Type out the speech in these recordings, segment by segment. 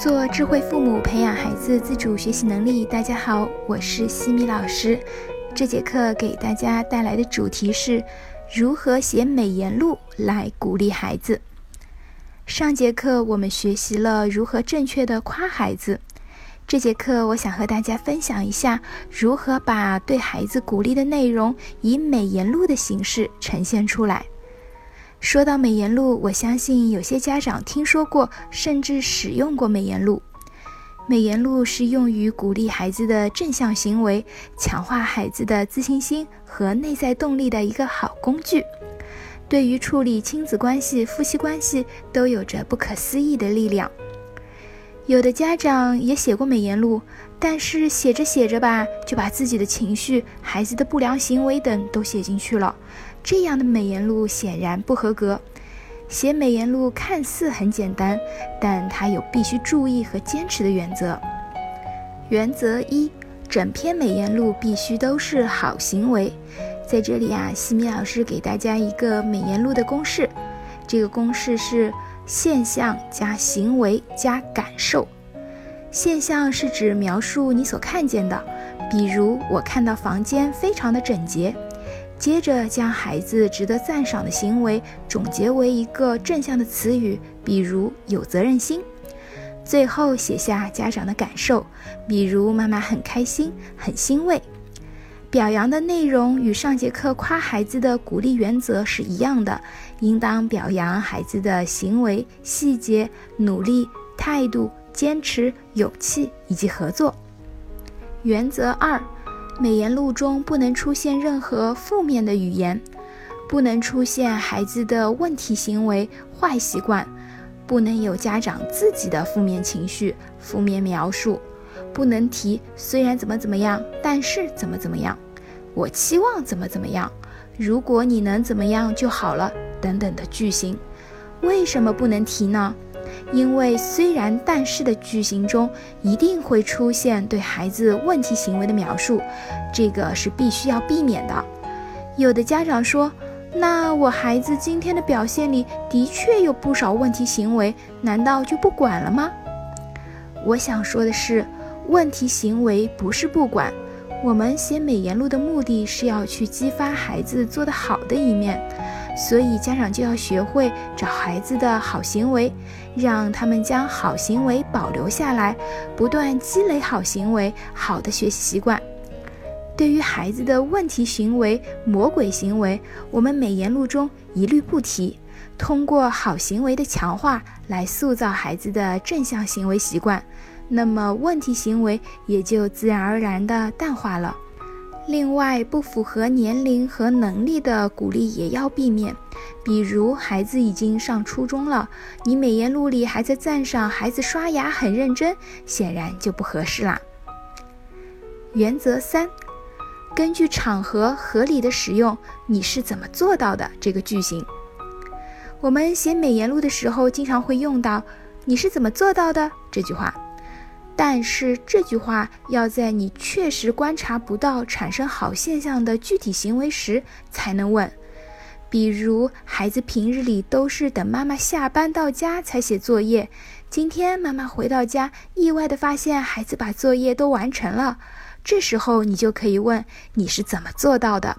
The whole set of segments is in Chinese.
做智慧父母，培养孩子自主学习能力。大家好，我是西米老师。这节课给大家带来的主题是如何写美言录来鼓励孩子。上节课我们学习了如何正确的夸孩子，这节课我想和大家分享一下如何把对孩子鼓励的内容以美言录的形式呈现出来。说到美言录，我相信有些家长听说过，甚至使用过美言录。美言录是用于鼓励孩子的正向行为，强化孩子的自信心和内在动力的一个好工具。对于处理亲子关系、夫妻关系都有着不可思议的力量。有的家长也写过美言录，但是写着写着吧，就把自己的情绪、孩子的不良行为等都写进去了。这样的美言录显然不合格。写美言录看似很简单，但它有必须注意和坚持的原则。原则一：整篇美言录必须都是好行为。在这里啊，西米老师给大家一个美言录的公式。这个公式是现象加行为加感受。现象是指描述你所看见的，比如我看到房间非常的整洁。接着将孩子值得赞赏的行为总结为一个正向的词语，比如有责任心。最后写下家长的感受，比如妈妈很开心、很欣慰。表扬的内容与上节课夸孩子的鼓励原则是一样的，应当表扬孩子的行为细节、努力、态度、坚持、勇气以及合作。原则二。美言录中不能出现任何负面的语言，不能出现孩子的问题行为、坏习惯，不能有家长自己的负面情绪、负面描述，不能提虽然怎么怎么样，但是怎么怎么样，我期望怎么怎么样，如果你能怎么样就好了等等的句型。为什么不能提呢？因为虽然但是的句型中一定会出现对孩子问题行为的描述，这个是必须要避免的。有的家长说：“那我孩子今天的表现里的确有不少问题行为，难道就不管了吗？”我想说的是，问题行为不是不管。我们写美言录的目的是要去激发孩子做得好的一面。所以，家长就要学会找孩子的好行为，让他们将好行为保留下来，不断积累好行为、好的学习习惯。对于孩子的问题行为、魔鬼行为，我们美言录中一律不提。通过好行为的强化来塑造孩子的正向行为习惯，那么问题行为也就自然而然地淡化了。另外，不符合年龄和能力的鼓励也要避免，比如孩子已经上初中了，你美言录里还在赞赏孩子刷牙很认真，显然就不合适啦。原则三，根据场合合理的使用“你是怎么做到的”这个句型。我们写美言录的时候，经常会用到“你是怎么做到的”这句话。但是这句话要在你确实观察不到产生好现象的具体行为时才能问。比如，孩子平日里都是等妈妈下班到家才写作业，今天妈妈回到家，意外的发现孩子把作业都完成了，这时候你就可以问：你是怎么做到的？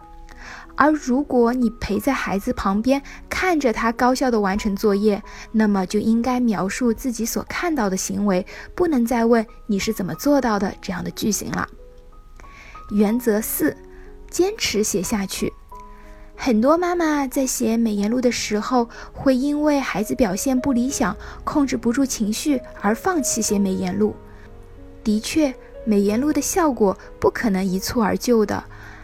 而如果你陪在孩子旁边，看着他高效的完成作业，那么就应该描述自己所看到的行为，不能再问你是怎么做到的这样的句型了。原则四，坚持写下去。很多妈妈在写美言录的时候，会因为孩子表现不理想，控制不住情绪而放弃写美言录。的确，美言录的效果不可能一蹴而就的。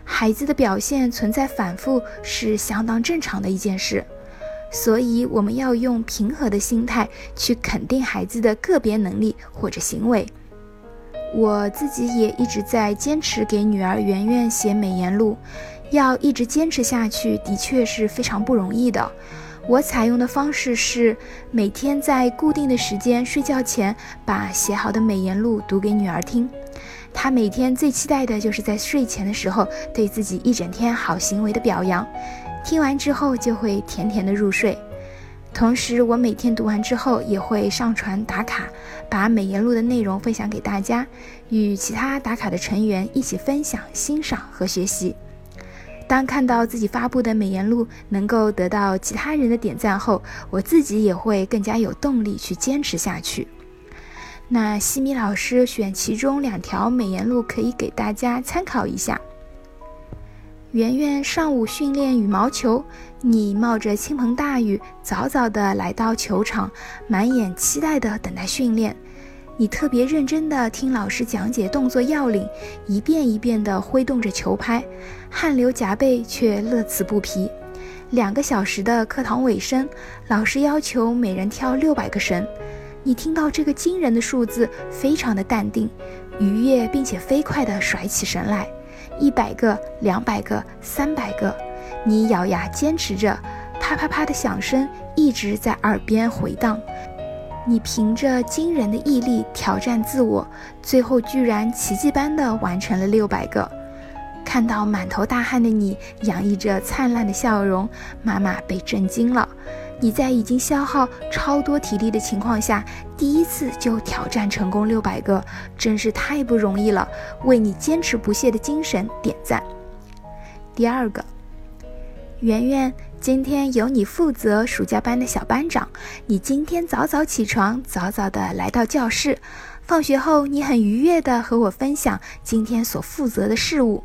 孩子的表现存在反复是相当正常的一件事，所以我们要用平和的心态去肯定孩子的个别能力或者行为。我自己也一直在坚持给女儿圆圆写美言录，要一直坚持下去，的确是非常不容易的。我采用的方式是每天在固定的时间睡觉前，把写好的美言录读给女儿听。他每天最期待的就是在睡前的时候对自己一整天好行为的表扬，听完之后就会甜甜的入睡。同时，我每天读完之后也会上传打卡，把美言录的内容分享给大家，与其他打卡的成员一起分享、欣赏和学习。当看到自己发布的美言录能够得到其他人的点赞后，我自己也会更加有动力去坚持下去。那西米老师选其中两条美颜录，可以给大家参考一下。圆圆上午训练羽毛球，你冒着倾盆大雨，早早的来到球场，满眼期待的等待训练。你特别认真的听老师讲解动作要领，一遍一遍的挥动着球拍，汗流浃背却乐此不疲。两个小时的课堂尾声，老师要求每人跳六百个绳。你听到这个惊人的数字，非常的淡定、愉悦，并且飞快地甩起绳来。一百个、两百个、三百个，你咬牙坚持着，啪啪啪的响声一直在耳边回荡。你凭着惊人的毅力挑战自我，最后居然奇迹般的完成了六百个。看到满头大汗的你，洋溢着灿烂的笑容，妈妈被震惊了。你在已经消耗超多体力的情况下，第一次就挑战成功六百个，真是太不容易了！为你坚持不懈的精神点赞。第二个，圆圆，今天由你负责暑假班的小班长。你今天早早起床，早早的来到教室。放学后，你很愉悦的和我分享今天所负责的事物。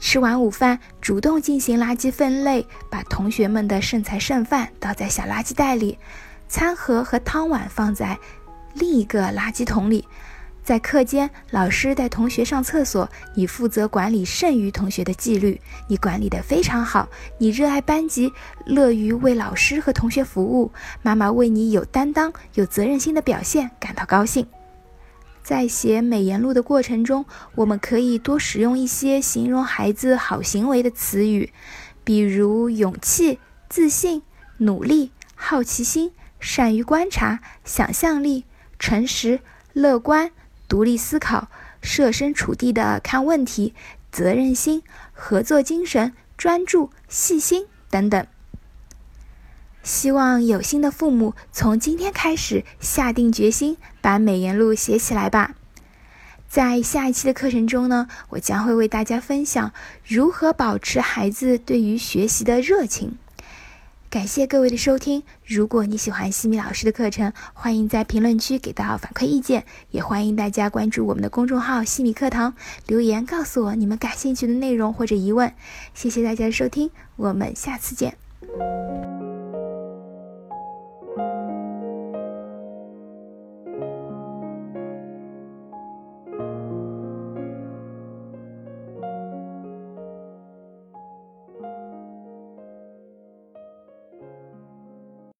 吃完午饭，主动进行垃圾分类，把同学们的剩菜剩饭倒在小垃圾袋里，餐盒和汤碗放在另一个垃圾桶里。在课间，老师带同学上厕所，你负责管理剩余同学的纪律，你管理得非常好。你热爱班级，乐于为老师和同学服务，妈妈为你有担当、有责任心的表现感到高兴。在写美言录的过程中，我们可以多使用一些形容孩子好行为的词语，比如勇气、自信、努力、好奇心、善于观察、想象力、诚实、乐观、独立思考、设身处地的看问题、责任心、合作精神、专注、细心等等。希望有心的父母从今天开始下定决心把美言录写起来吧。在下一期的课程中呢，我将会为大家分享如何保持孩子对于学习的热情。感谢各位的收听。如果你喜欢西米老师的课程，欢迎在评论区给到反馈意见，也欢迎大家关注我们的公众号“西米课堂”，留言告诉我你们感兴趣的内容或者疑问。谢谢大家的收听，我们下次见。